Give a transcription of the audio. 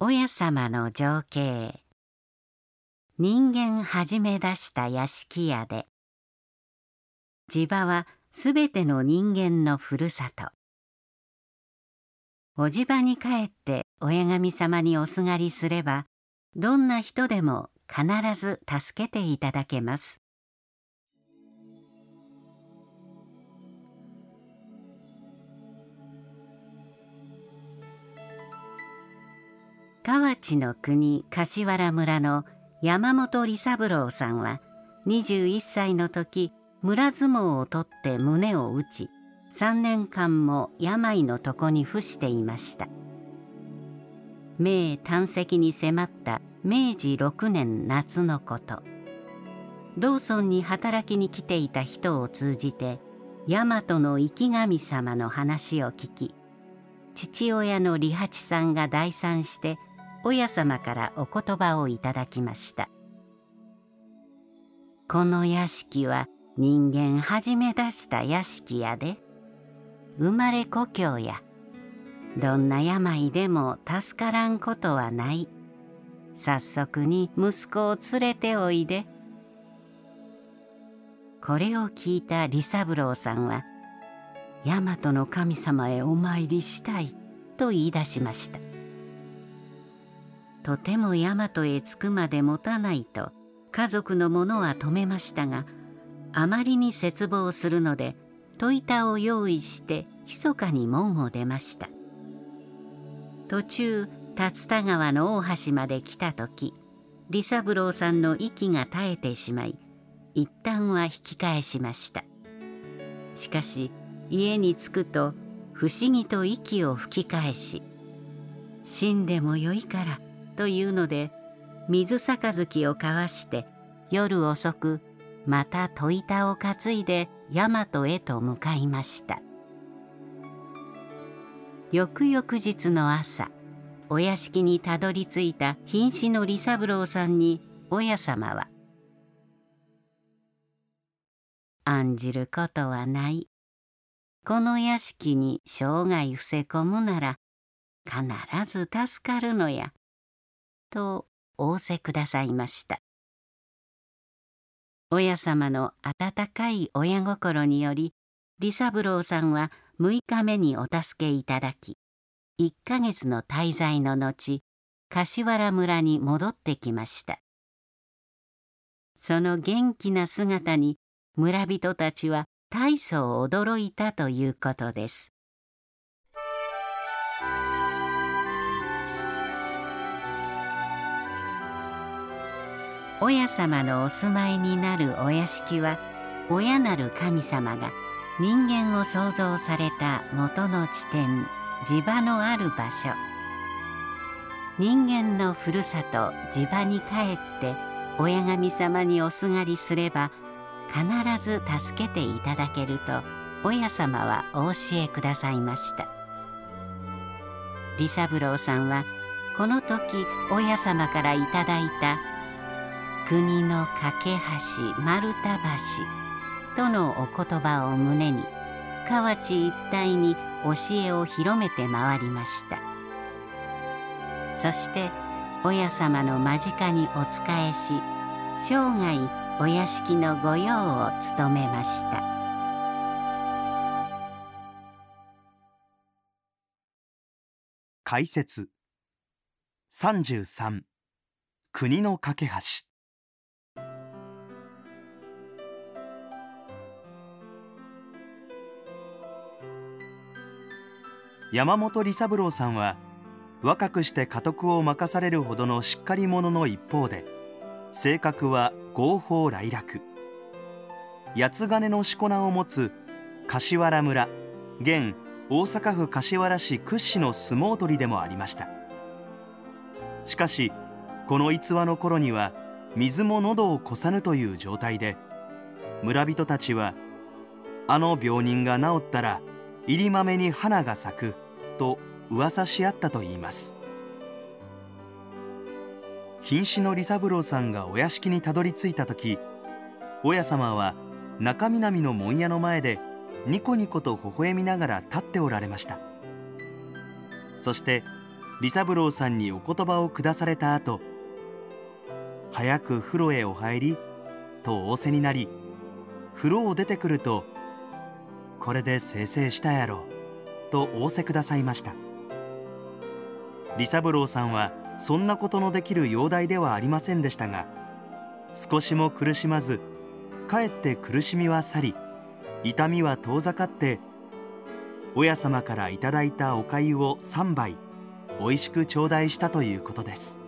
親様の情景。人間始め出した屋敷屋で地場はすべての人間のふるさと。お地場に帰って親神様におすがりすればどんな人でも必ず助けていただけます。河内の国柏原村の山本利三郎さんは21歳の時村相撲を取って胸を打ち3年間も病の床に伏していました。明短石に迫った明治6年夏のこと。ローソンに働きに来ていた人を通じて大和の生き神様の話を聞き父親の利八さんが代参して親様からお言葉をいただきました。この屋敷は人間始め出した屋敷やで。生まれ故郷や。どんな病でも助からんことはない。早速に息子を連れておいで。これを聞いた利三郎さんは大和の神様へお参りしたいと言い出しました。とても大和へ着くまで持たないと家族の者は止めましたがあまりに絶望するので戸板を用意して密かに門を出ました。途中竜田川の大橋まで来た時利三郎さんの息が絶えてしまい一旦は引き返しました。しかし家に着くと不思議と息を吹き返し死んでもよいからというので水杯を交わして夜遅くまた戸板を担いで大和へと向かいました。翌々日の朝お屋敷にたどり着いた瀕死の利三郎さんに親様は「案じることはない。この屋敷に生涯伏せ込むなら必ず助かるのや」と仰せくださいました。親様の温かい親心により利三郎さんは6日目にお助けいただき1ヶ月の滞在の後柏原村に戻ってきました。その元気な姿に村人たちは大層驚いたということです。親様のお住まいになるお屋敷は親なる神様が人間を創造された元の地点地場のある場所。人間のふるさと地場に帰って親神様におすがりすれば必ず助けていただけると親様はお教えくださいました。利三郎さんはこの時親様からいただいた国の架け橋丸太橋とのお言葉を胸に河内一帯に教えを広めて回りました。そして親様の間近にお仕えし生涯お屋敷の御用を務めました。解説。33国の架け橋。山本利三郎さんは若くして家督を任されるほどのしっかり者の一方で性格は合法来楽八つ金のしこ名を持つ柏原村現大阪府柏原市屈指の相撲取りでもありました。しかしこの逸話の頃には水も喉を越さぬという状態で村人たちはあの病人が治ったら入り豆に花が咲くと噂し合ったといいます。瀕死の利三郎さんがお屋敷にたどり着いた時親様は中南の門屋の前でニコニコと微笑みながら立っておられましたそして利三郎さんにお言葉を下された後早く風呂へお入りと仰せになり風呂を出てくるとこれで生成したやろう。と仰せくださいました。利三郎さんはそんなことのできる容体ではありませんでしたが少しも苦しまずかえって苦しみは去り痛みは遠ざかって親様からいただいたお粥を3杯おいしく頂戴したということです。